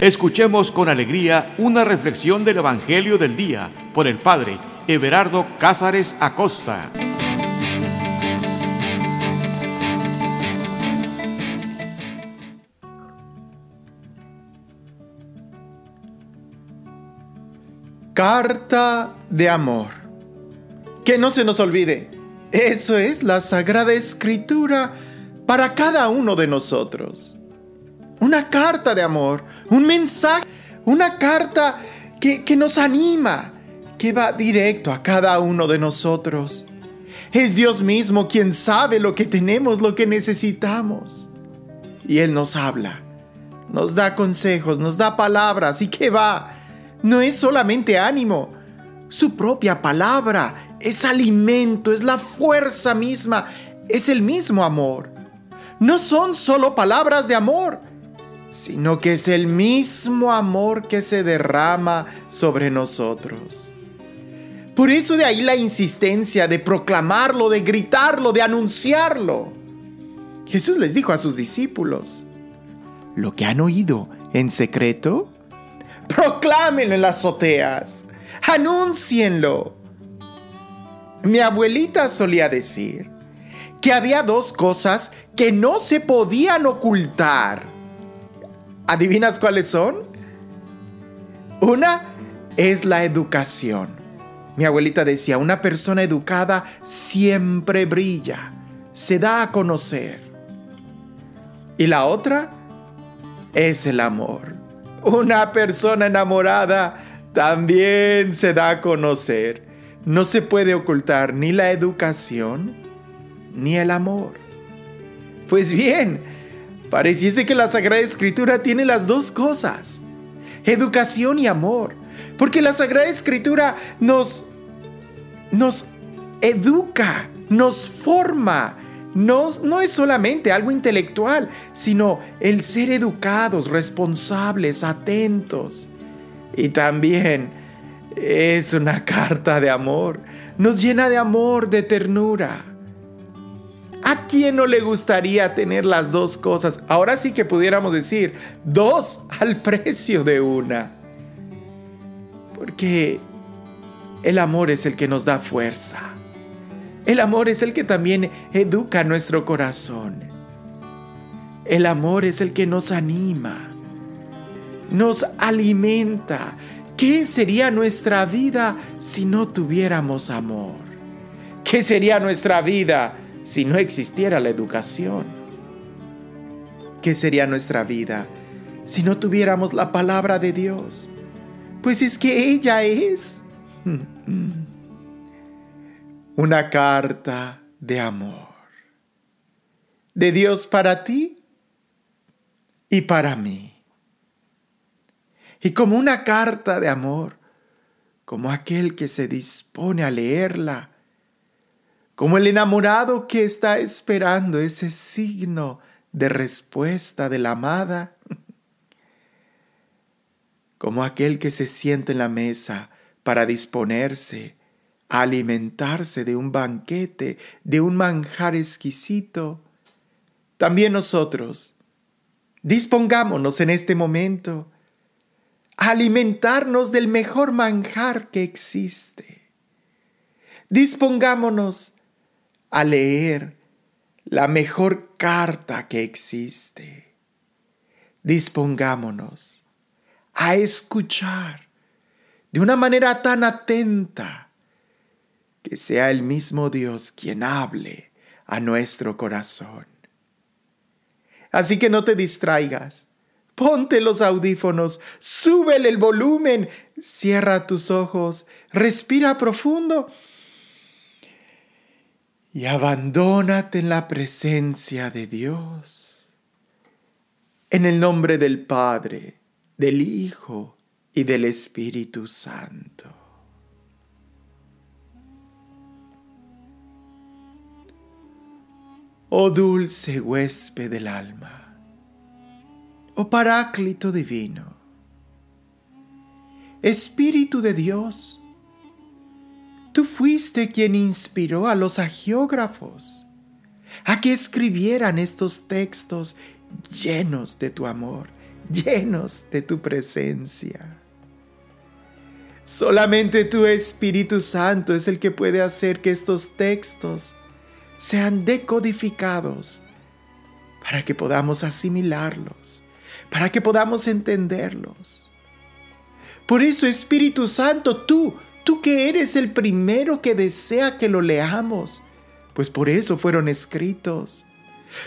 Escuchemos con alegría una reflexión del Evangelio del Día por el Padre Everardo Cázares Acosta. Carta de amor. Que no se nos olvide, eso es la Sagrada Escritura para cada uno de nosotros una carta de amor, un mensaje, una carta que, que nos anima, que va directo a cada uno de nosotros. Es Dios mismo quien sabe lo que tenemos, lo que necesitamos. Y Él nos habla, nos da consejos, nos da palabras. ¿Y qué va? No es solamente ánimo. Su propia palabra es alimento, es la fuerza misma, es el mismo amor. No son solo palabras de amor, sino que es el mismo amor que se derrama sobre nosotros. Por eso de ahí la insistencia de proclamarlo, de gritarlo, de anunciarlo. Jesús les dijo a sus discípulos, lo que han oído en secreto, proclámenlo en las azoteas, anúncienlo. Mi abuelita solía decir que había dos cosas que no se podían ocultar ¿Adivinas cuáles son? Una es la educación. Mi abuelita decía, una persona educada siempre brilla, se da a conocer. Y la otra es el amor. Una persona enamorada también se da a conocer. No se puede ocultar ni la educación ni el amor. Pues bien, Pareciese que la Sagrada Escritura tiene las dos cosas, educación y amor, porque la Sagrada Escritura nos, nos educa, nos forma, no es solamente algo intelectual, sino el ser educados, responsables, atentos. Y también es una carta de amor, nos llena de amor, de ternura. ¿A quién no le gustaría tener las dos cosas? Ahora sí que pudiéramos decir, dos al precio de una. Porque el amor es el que nos da fuerza. El amor es el que también educa nuestro corazón. El amor es el que nos anima, nos alimenta. ¿Qué sería nuestra vida si no tuviéramos amor? ¿Qué sería nuestra vida si no existiera la educación? ¿Qué sería nuestra vida si no tuviéramos la palabra de Dios? Pues es que ella es una carta de amor. De Dios para ti y para mí. Y como una carta de amor, como aquel que se dispone a leerla, como el enamorado que está esperando ese signo de respuesta de la amada, como aquel que se siente en la mesa para disponerse a alimentarse de un banquete, de un manjar exquisito, también nosotros dispongámonos en este momento a alimentarnos del mejor manjar que existe. Dispongámonos a leer la mejor carta que existe. Dispongámonos a escuchar de una manera tan atenta que sea el mismo Dios quien hable a nuestro corazón. Así que no te distraigas. Ponte los audífonos, súbele el volumen, cierra tus ojos, respira profundo y abandónate en la presencia de Dios. En el nombre del Padre, del Hijo y del Espíritu Santo. Oh dulce huésped del alma, oh Paráclito divino, Espíritu de Dios, Tú fuiste quien inspiró a los agiógrafos a que escribieran estos textos llenos de tu amor, llenos de tu presencia. Solamente tu Espíritu Santo es el que puede hacer que estos textos sean decodificados para que podamos asimilarlos, para que podamos entenderlos. Por eso, Espíritu Santo, tú, tú que eres el primero que desea que lo leamos, pues por eso fueron escritos.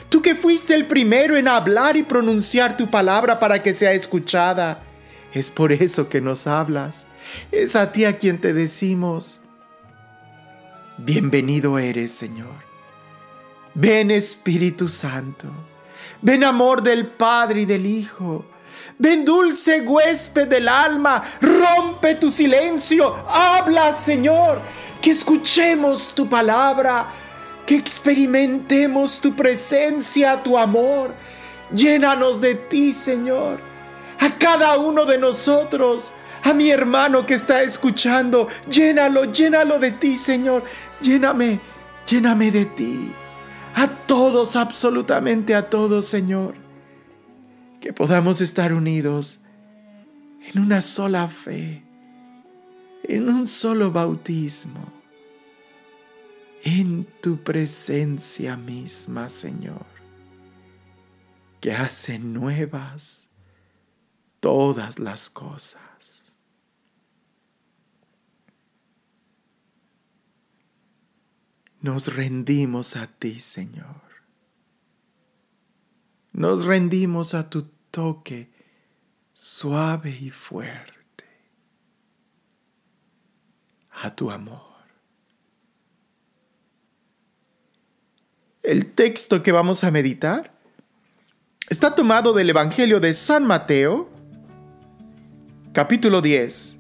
Tú que fuiste el primero en hablar y pronunciar tu palabra para que sea escuchada, es por eso que nos hablas. Es a ti a quien te decimos, bienvenido eres, Señor. Ven Espíritu Santo. Ven amor del Padre y del Hijo. Ven dulce huésped del alma. Rompe tu silencio. Habla, Señor. Que escuchemos tu palabra. Que experimentemos tu presencia, tu amor. Llénanos de ti, Señor. A cada uno de nosotros a mi hermano que está escuchando. Llénalo, llénalo de ti, Señor. Lléname, lléname de ti. A todos, absolutamente a todos, Señor. Que podamos estar unidos en una sola fe, en un solo bautismo, en tu presencia misma, Señor, que hace nuevas todas las cosas. Nos rendimos a ti, Señor. Nos rendimos a tu toque suave y fuerte, a tu amor. El texto que vamos a meditar está tomado del Evangelio de San Mateo, capítulo 10,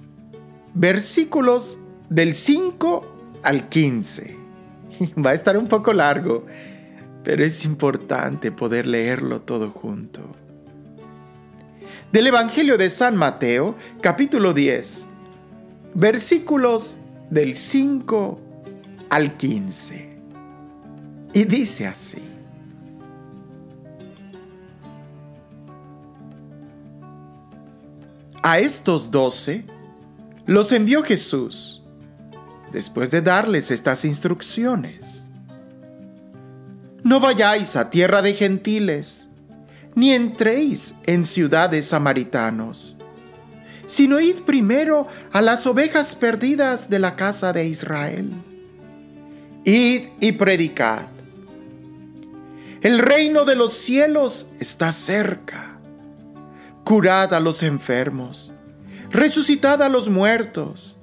versículos del 5 al 15. Va a estar un poco largo, pero es importante poder leerlo todo junto. Del Evangelio de San Mateo, capítulo 10, versículos del 5 al 15. Y dice así. A estos doce los envió Jesús después de darles estas instrucciones. No vayáis a tierra de gentiles, ni entréis en ciudades samaritanos, sino id primero a las ovejas perdidas de la casa de Israel. Id y predicad. El reino de los cielos está cerca. Curad a los enfermos, resucitad a los muertos,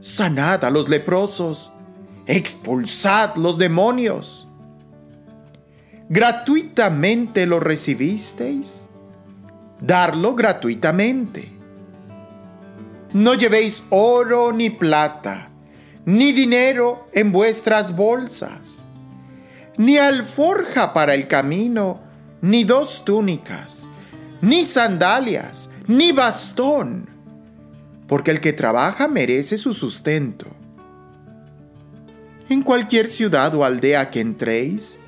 sanad a los leprosos, expulsad los demonios. ¿Gratuitamente lo recibisteis? Darlo gratuitamente. No llevéis oro ni plata, ni dinero en vuestras bolsas, ni alforja para el camino, ni dos túnicas, ni sandalias, ni bastón porque el que trabaja merece su sustento. En cualquier ciudad o aldea que entréis,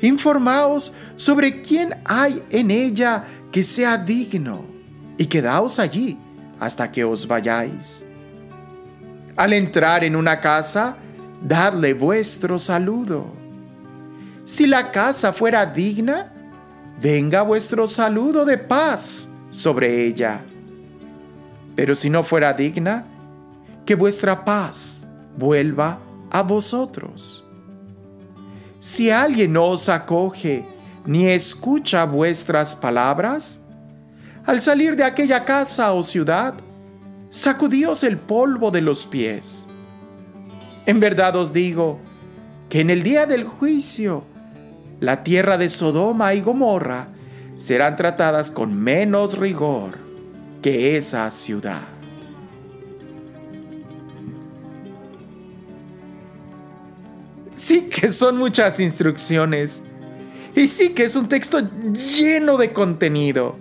informaos sobre quién hay en ella que sea digno, y quedaos allí hasta que os vayáis. Al entrar en una casa, dadle vuestro saludo. Si la casa fuera digna, venga vuestro saludo de paz sobre ella pero si no fuera digna, que vuestra paz vuelva a vosotros. Si alguien no os acoge ni escucha vuestras palabras, al salir de aquella casa o ciudad, sacudíos el polvo de los pies. En verdad os digo que en el día del juicio, la tierra de Sodoma y Gomorra serán tratadas con menos rigor que esa ciudad. Sí que son muchas instrucciones. Y sí que es un texto lleno de contenido.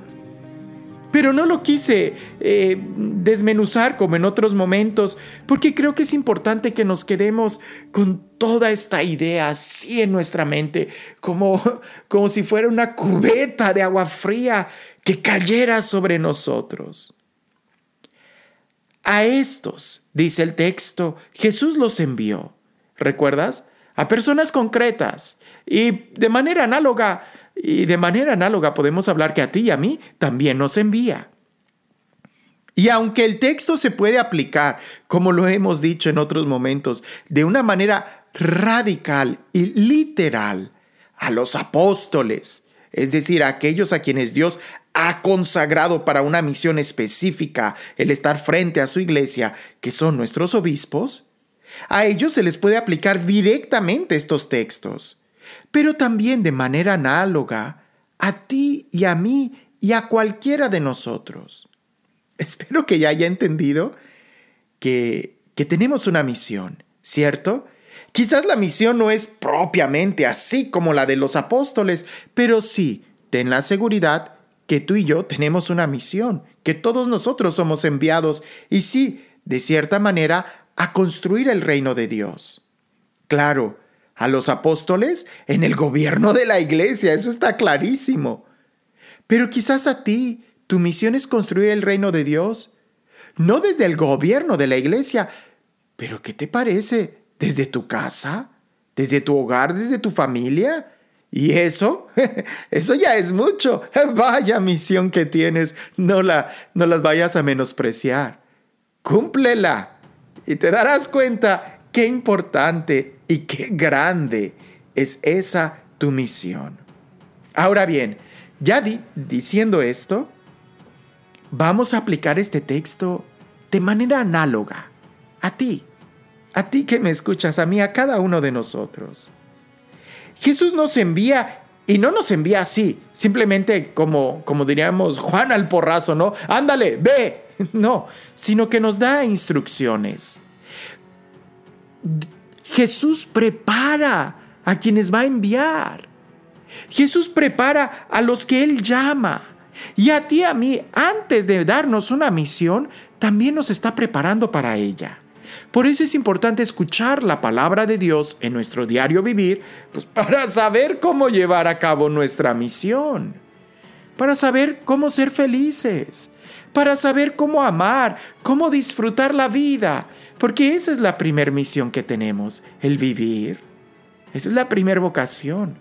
pero no lo quise eh, desmenuzar como en otros momentos, porque creo que es importante que nos quedemos con toda esta idea así en nuestra mente, como, como si fuera una cubeta de agua fría que cayera sobre nosotros. A estos, dice el texto, Jesús los envió. ¿Recuerdas? A personas concretas. Y de manera análoga, y de manera análoga podemos hablar que a ti y a mí también nos envía. Y aunque el texto se puede aplicar, como lo hemos dicho en otros momentos, de una manera radical y literal a los apóstoles, es decir, a aquellos a quienes Dios ha consagrado para una misión específica el estar frente a su iglesia, que son nuestros obispos, a ellos se les puede aplicar directamente estos textos pero también de manera análoga a ti y a mí y a cualquiera de nosotros. Espero que ya haya entendido que, que tenemos una misión, ¿cierto? Quizás la misión no es propiamente así como la de los apóstoles, pero sí, ten la seguridad que tú y yo tenemos una misión, que todos nosotros somos enviados y sí, de cierta manera, a construir el reino de Dios. Claro, a los apóstoles en el gobierno de la iglesia, eso está clarísimo. Pero quizás a ti tu misión es construir el reino de Dios, no desde el gobierno de la iglesia, pero ¿qué te parece? ¿Desde tu casa? ¿Desde tu hogar? ¿Desde tu familia? Y eso, eso ya es mucho. Vaya misión que tienes, no la no las vayas a menospreciar. Cúmplela y te darás cuenta qué importante y qué grande es esa tu misión. Ahora bien, ya diciendo esto, vamos a aplicar este texto de manera análoga a ti, a ti que me escuchas, a mí, a cada uno de nosotros. Jesús nos envía y no nos envía así, simplemente como, como diríamos Juan al porrazo, ¿no? Ándale, ve. No, sino que nos da instrucciones. Jesús prepara a quienes va a enviar. Jesús prepara a los que Él llama. Y a ti, a mí, antes de darnos una misión, también nos está preparando para ella. Por eso es importante escuchar la palabra de Dios en nuestro diario vivir, pues para saber cómo llevar a cabo nuestra misión, para saber cómo ser felices, para saber cómo amar, cómo disfrutar la vida, porque esa es la primera misión que tenemos, el vivir. Esa es la primera vocación.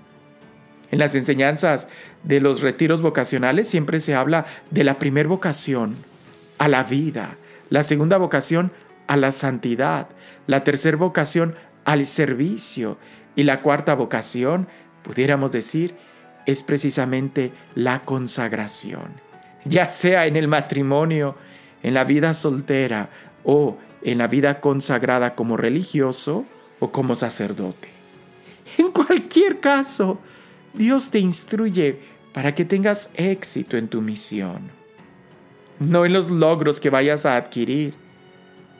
En las enseñanzas de los retiros vocacionales siempre se habla de la primera vocación, a la vida, la segunda vocación, a la santidad, la tercera vocación, al servicio y la cuarta vocación, pudiéramos decir, es precisamente la consagración, ya sea en el matrimonio, en la vida soltera o en la vida consagrada como religioso o como sacerdote. En cualquier caso, Dios te instruye para que tengas éxito en tu misión. No en los logros que vayas a adquirir,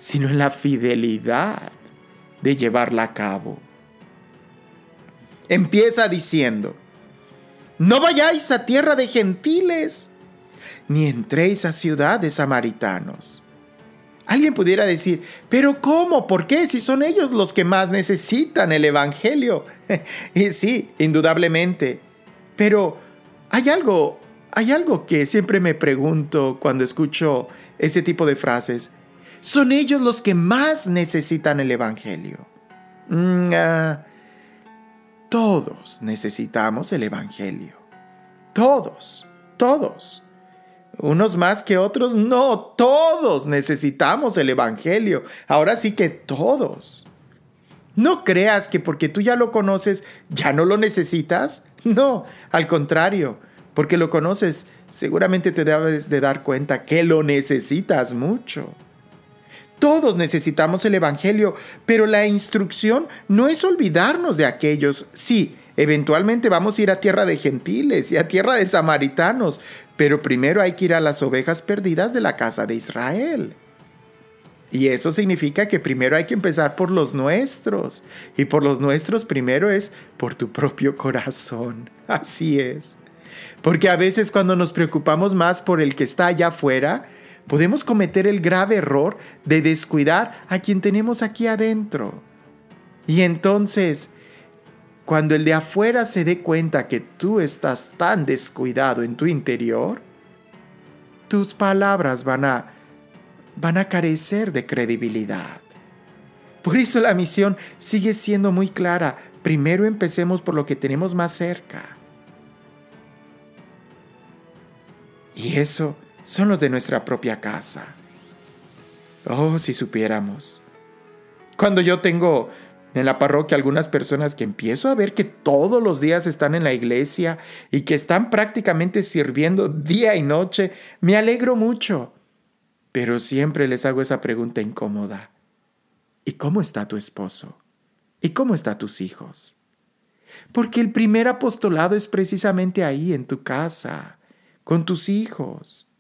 sino en la fidelidad de llevarla a cabo. Empieza diciendo, no vayáis a tierra de gentiles, ni entréis a ciudad de samaritanos Alguien pudiera decir, pero ¿cómo? ¿Por qué? Si son ellos los que más necesitan el Evangelio. y sí, indudablemente. Pero hay algo, hay algo que siempre me pregunto cuando escucho ese tipo de frases. Son ellos los que más necesitan el Evangelio. Mm, ah, todos necesitamos el Evangelio. Todos, todos. Unos más que otros, no, todos necesitamos el Evangelio. Ahora sí que todos. No creas que porque tú ya lo conoces, ya no lo necesitas. No, al contrario, porque lo conoces, seguramente te debes de dar cuenta que lo necesitas mucho. Todos necesitamos el Evangelio, pero la instrucción no es olvidarnos de aquellos, sí, Eventualmente vamos a ir a tierra de gentiles y a tierra de samaritanos, pero primero hay que ir a las ovejas perdidas de la casa de Israel. Y eso significa que primero hay que empezar por los nuestros. Y por los nuestros primero es por tu propio corazón. Así es. Porque a veces cuando nos preocupamos más por el que está allá afuera, podemos cometer el grave error de descuidar a quien tenemos aquí adentro. Y entonces, cuando el de afuera se dé cuenta que tú estás tan descuidado en tu interior, tus palabras van a van a carecer de credibilidad. Por eso la misión sigue siendo muy clara. Primero empecemos por lo que tenemos más cerca. Y eso son los de nuestra propia casa. Oh, si supiéramos. Cuando yo tengo en la parroquia algunas personas que empiezo a ver que todos los días están en la iglesia y que están prácticamente sirviendo día y noche, me alegro mucho. Pero siempre les hago esa pregunta incómoda. ¿Y cómo está tu esposo? ¿Y cómo están tus hijos? Porque el primer apostolado es precisamente ahí, en tu casa, con tus hijos.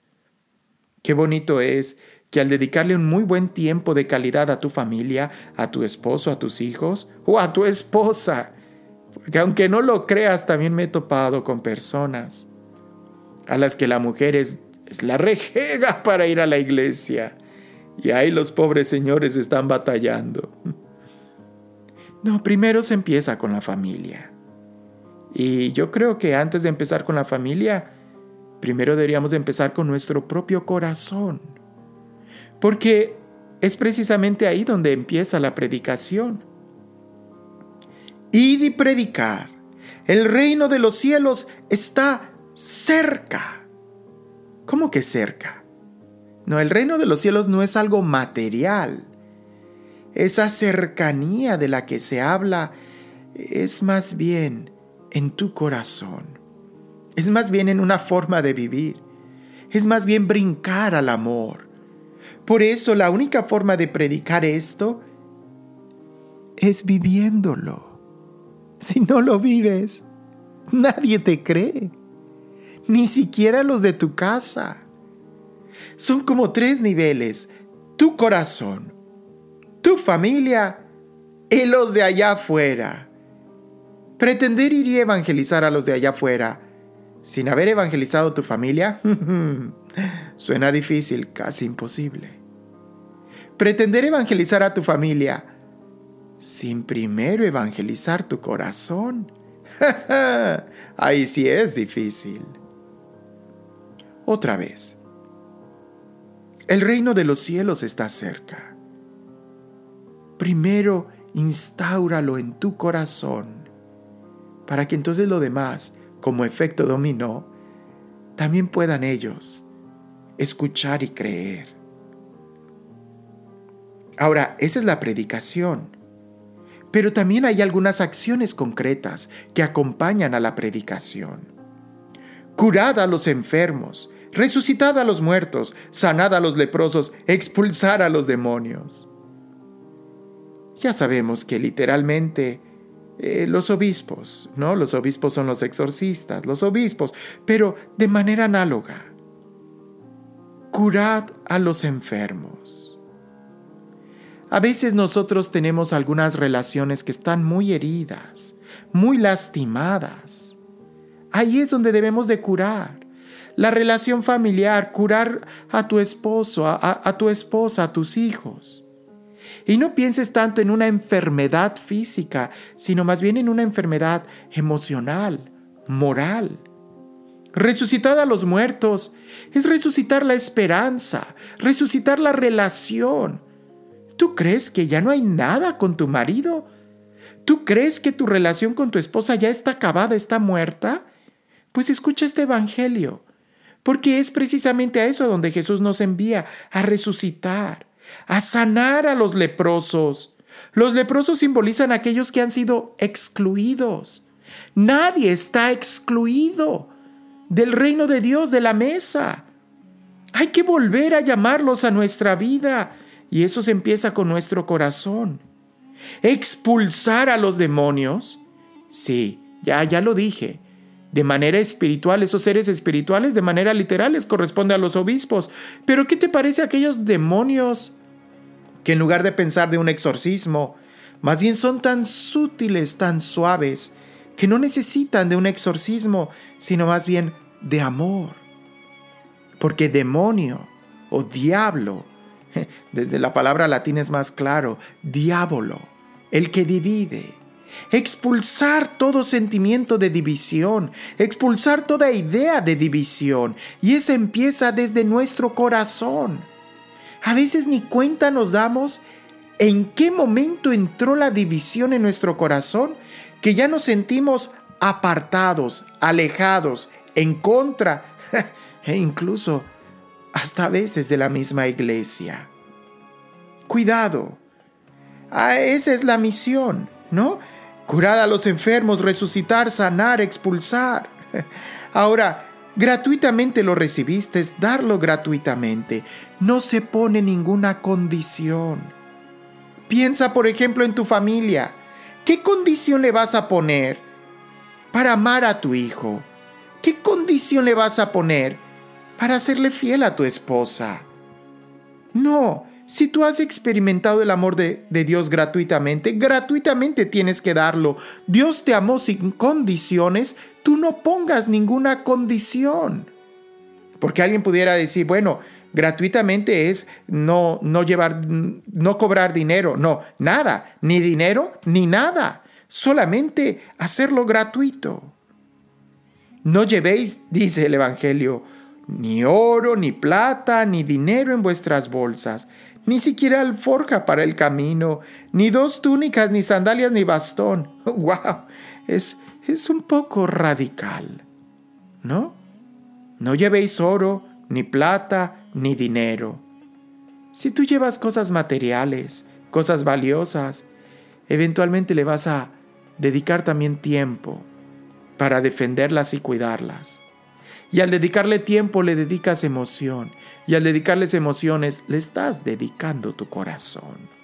Qué bonito es que al dedicarle un muy buen tiempo de calidad a tu familia, a tu esposo, a tus hijos o a tu esposa, porque aunque no lo creas, también me he topado con personas a las que la mujer es, la rejega para ir a la iglesia. Y ahí los pobres señores están batallando. No, primero se empieza con la familia. Y yo creo que antes de empezar con la familia, primero deberíamos empezar con nuestro propio corazón porque es precisamente ahí donde empieza la predicación. Id y predicar. El reino de los cielos está cerca. ¿Cómo que cerca? No, el reino de los cielos no es algo material. Esa cercanía de la que se habla es más bien en tu corazón. Es más bien en una forma de vivir. Es más bien brincar al amor. Por eso la única forma de predicar esto es viviéndolo. Si no lo vives, nadie te cree, ni siquiera los de tu casa. Son como tres niveles, tu corazón, tu familia y los de allá afuera. Pretender ir y evangelizar a los de allá afuera sin haber evangelizado tu familia suena difícil, casi imposible. Pretender evangelizar a tu familia sin primero evangelizar tu corazón. Ahí sí es difícil. Otra vez. El reino de los cielos está cerca. Primero instauralo en tu corazón para que entonces lo demás como efecto dominó, también puedan ellos escuchar y creer. Ahora, esa es la predicación. Pero también hay algunas acciones concretas que acompañan a la predicación. Curad a los enfermos, resucitad a los muertos, sanad a los leprosos, expulsar a los demonios. Ya sabemos que literalmente eh, los obispos, ¿no? Los obispos son los exorcistas, los obispos, pero de manera análoga. Curad a los enfermos. A veces nosotros tenemos algunas relaciones que están muy heridas, muy lastimadas. Ahí es donde debemos de curar. La relación familiar, curar a tu esposo, a tu esposa, a tus hijos y no pienses tanto en una enfermedad física, sino más bien en una enfermedad emocional, moral. Resucitar a los muertos es resucitar la esperanza, resucitar la relación. ¿Tú crees que ya no hay nada con tu marido? ¿Tú crees que tu relación con tu esposa ya está acabada, está muerta? Pues escucha este Evangelio, porque es precisamente a eso donde Jesús nos envía, a resucitar a sanar a los leprosos. Los leprosos simbolizan a aquellos que han sido excluidos. Nadie está excluido del reino de Dios, de la mesa. Hay que volver a llamarlos a nuestra vida y eso se empieza con nuestro corazón. Expulsar a los demonios. Sí, ya, ya lo dije. De manera espiritual, esos seres espirituales, de manera literal, les corresponde a los obispos. Pero ¿qué te parece aquellos demonios que en lugar de pensar de un exorcismo, más bien son tan sutiles, tan suaves, que no necesitan de un exorcismo, sino más bien de amor. Porque demonio o diablo, desde la palabra latina es más claro, diablo, el que divide. Expulsar todo sentimiento de división, expulsar toda idea de división. Y eso empieza desde nuestro corazón. A veces ni cuenta nos damos en qué momento entró la división en nuestro corazón que ya nos sentimos apartados, alejados, en contra e incluso hasta a veces de la misma iglesia. Cuidado. Ah, esa es la misión, ¿no? Curar a los enfermos, resucitar, sanar, expulsar. Ahora, gratuitamente lo recibiste, es darlo gratuitamente. No se pone ninguna condición. Piensa, por ejemplo, en tu familia. ¿Qué condición le vas a poner para amar a tu hijo? ¿Qué condición le vas a poner para serle fiel a tu esposa? No, si tú has experimentado el amor de, de, Dios gratuitamente, gratuitamente tienes que darlo. Dios te amó sin condiciones, tú no pongas ninguna condición. Porque alguien pudiera decir, bueno, gratuitamente es no, no llevar, no cobrar dinero, no, nada, ni dinero ni nada, solamente hacerlo gratuito. No llevéis, dice el Evangelio, ni oro, ni plata, ni dinero en vuestras bolsas, ni siquiera alforja para el camino, ni dos túnicas, ni sandalias, ni bastón. ¡Wow! Es, es un poco radical, ¿no? No llevéis oro, ni plata, ni dinero. Si tú llevas cosas materiales, cosas valiosas, eventualmente le vas a dedicar también tiempo para defenderlas y cuidarlas. Y al dedicarle tiempo le dedicas emoción. Y al dedicarles emociones le estás dedicando tu corazón.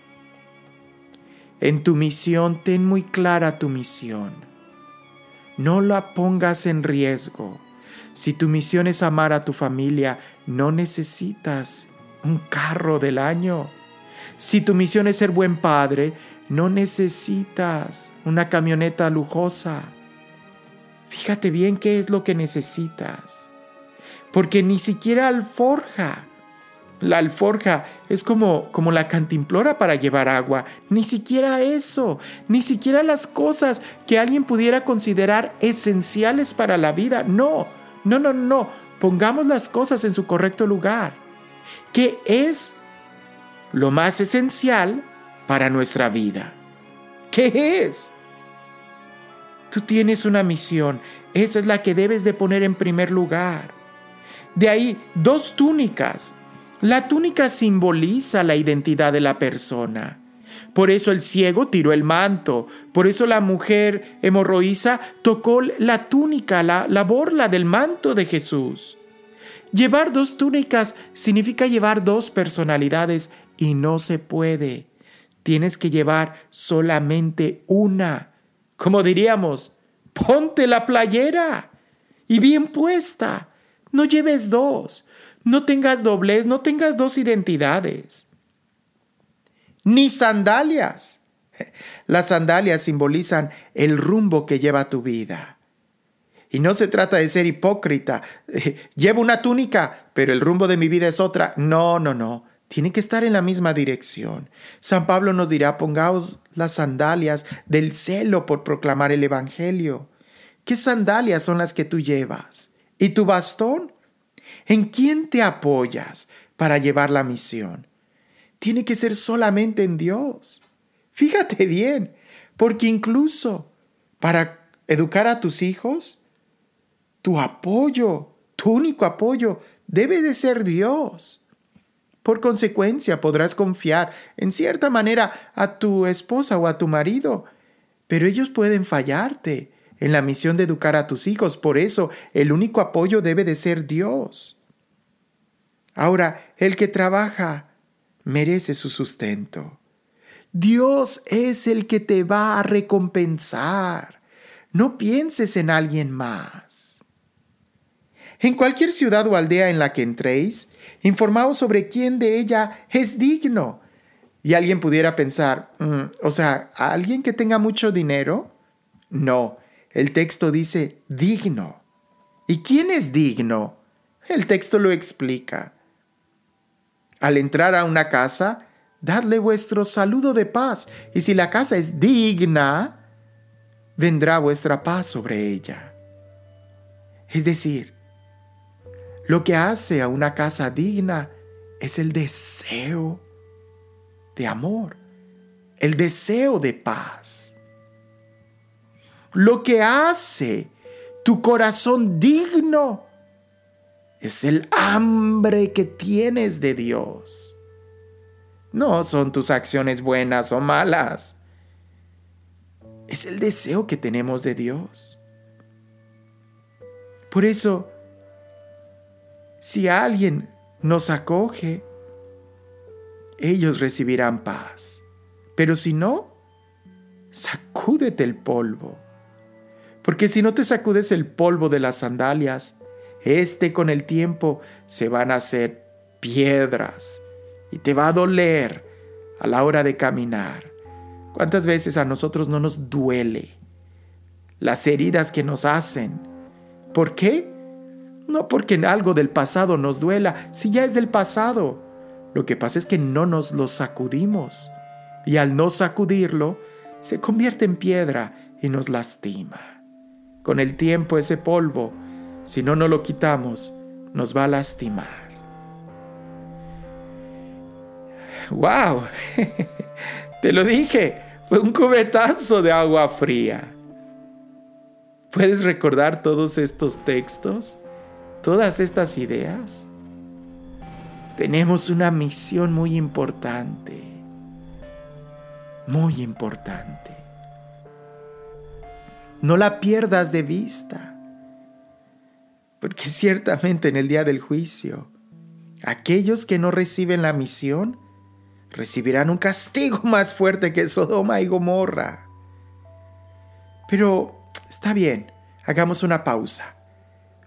En tu misión ten muy clara tu misión. No la pongas en riesgo. Si tu misión es amar a tu familia, no necesitas un carro del año. Si tu misión es ser buen padre, no necesitas una camioneta lujosa. Fíjate bien qué es lo que necesitas. Porque ni siquiera alforja. La alforja es como, como la cantimplora para llevar agua. Ni siquiera eso. Ni siquiera las cosas que alguien pudiera considerar esenciales para la vida. No, no, no, no. Pongamos las cosas en su correcto lugar. ¿Qué es lo más esencial para nuestra vida? ¿Qué es? Tú tienes una misión. Esa es la que debes de poner en primer lugar. De ahí, dos túnicas. La túnica simboliza la identidad de la persona. Por eso el ciego tiró el manto, por eso la mujer hemorroísa tocó la túnica, la, la borla del manto de Jesús. Llevar dos túnicas significa llevar dos personalidades y no se puede. Tienes que llevar solamente una. Como diríamos, ponte la playera y bien puesta. No lleves dos. No tengas doblez, no tengas dos identidades ni sandalias. Las sandalias simbolizan el rumbo que lleva tu vida. Y no se trata de ser hipócrita. Llevo una túnica, pero el rumbo de mi vida es otra. No, no, no. Tiene que estar en la misma dirección. San Pablo nos dirá, pongaos las sandalias del celo por proclamar el Evangelio. ¿Qué sandalias son las que tú llevas? ¿Y tu bastón? ¿En quién te apoyas para llevar la misión? Tiene que ser solamente en Dios. Fíjate bien, porque incluso para educar a tus hijos, tu apoyo, tu único apoyo, debe de ser Dios. Por consecuencia, podrás confiar en cierta manera a tu esposa o a tu marido, pero ellos pueden fallarte en la misión de educar a tus hijos. Por eso, el único apoyo debe de ser Dios. Ahora, el que trabaja merece su sustento. Dios es el que te va a recompensar. No pienses en alguien más. En cualquier ciudad o aldea en la que entréis, informaos sobre quién de ella es digno. Y alguien pudiera pensar, mm, o sea, ¿alguien que tenga mucho dinero? No, el texto dice digno. ¿Y quién es digno? El texto lo explica. Al entrar a una casa, dadle vuestro saludo de paz, y si la casa es digna, vendrá vuestra paz sobre ella. Es decir, lo que hace a una casa digna es el deseo de amor, el deseo de paz. Lo que hace tu corazón digno es el hambre que tienes de Dios. No son tus acciones buenas o malas. Es el deseo que tenemos de Dios. Por eso, si alguien nos acoge, ellos recibirán paz. Pero si no, sacúdete el polvo. Porque si no te sacudes el polvo de las sandalias, este con el tiempo se van a hacer piedras y te va a doler a la hora de caminar. ¿Cuántas veces a nosotros no nos duele las heridas que nos hacen? ¿Por qué? No porque algo del pasado nos duela, si ya es del pasado. Lo que pasa es que no nos lo sacudimos y al no sacudirlo se convierte en piedra y nos lastima. Con el tiempo ese polvo si no nos lo quitamos, nos va a lastimar. ¡Wow! Te lo dije, fue un cubetazo de agua fría. ¿Puedes recordar todos estos textos? ¿Todas estas ideas? Tenemos una misión muy importante. Muy importante. No la pierdas de vista porque ciertamente en el día del juicio, aquellos que no reciben la misión recibirán un castigo más fuerte que Sodoma y Gomorra. Pero está bien, hagamos una pausa.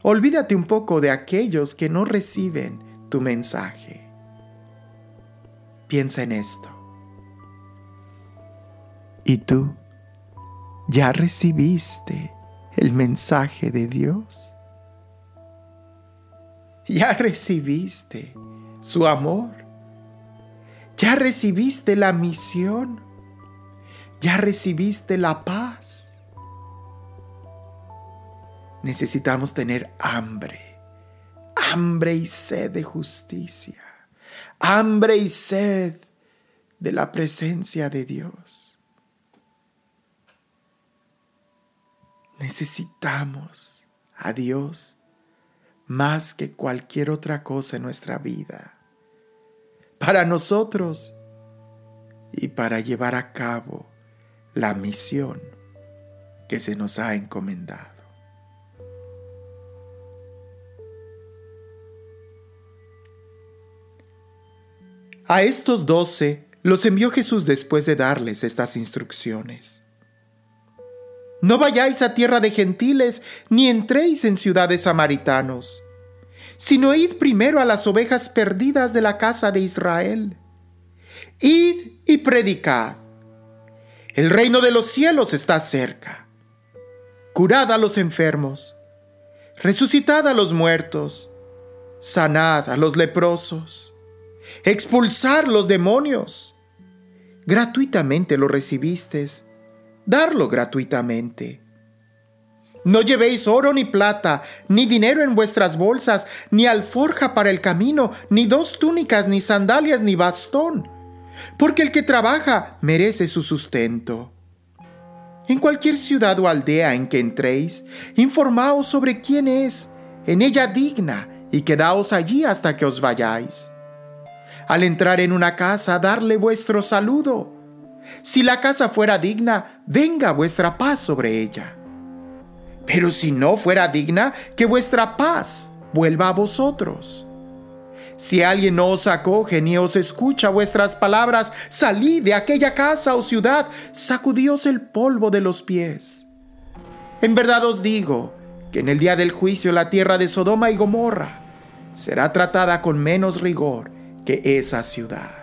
Olvídate un poco de aquellos que no reciben tu mensaje. Piensa en esto. ¿Y tú ya recibiste el mensaje de Dios? Ya recibiste su amor, ya recibiste la misión, ya recibiste la paz. Necesitamos tener hambre, hambre y sed de justicia, hambre y sed de la presencia de Dios. Necesitamos a Dios más que cualquier otra cosa en nuestra vida, para nosotros y para llevar a cabo la misión que se nos ha encomendado. A estos doce los envió Jesús después de darles estas instrucciones. No vayáis a tierra de gentiles, ni entréis en ciudades samaritanos, sino id primero a las ovejas perdidas de la casa de Israel. Id y predicad. El reino de los cielos está cerca. Curad a los enfermos, resucitad a los muertos, sanad a los leprosos, expulsar los demonios. Gratuitamente lo recibisteis darlo gratuitamente. No llevéis oro ni plata, ni dinero en vuestras bolsas, ni alforja para el camino, ni dos túnicas, ni sandalias, ni bastón, porque el que trabaja merece su sustento. En cualquier ciudad o aldea en que entréis, informaos sobre quién es, en ella digna, y quedaos allí hasta que os vayáis. Al entrar en una casa, darle vuestro saludo si la casa fuera digna, venga vuestra paz sobre ella. Pero si no fuera digna, que vuestra paz vuelva a vosotros. Si alguien no os acoge ni os escucha vuestras palabras, salid de aquella casa o ciudad, sacudíos el polvo de los pies. En verdad os digo que en el día del juicio la tierra de Sodoma y Gomorra será tratada con menos rigor que esa ciudad.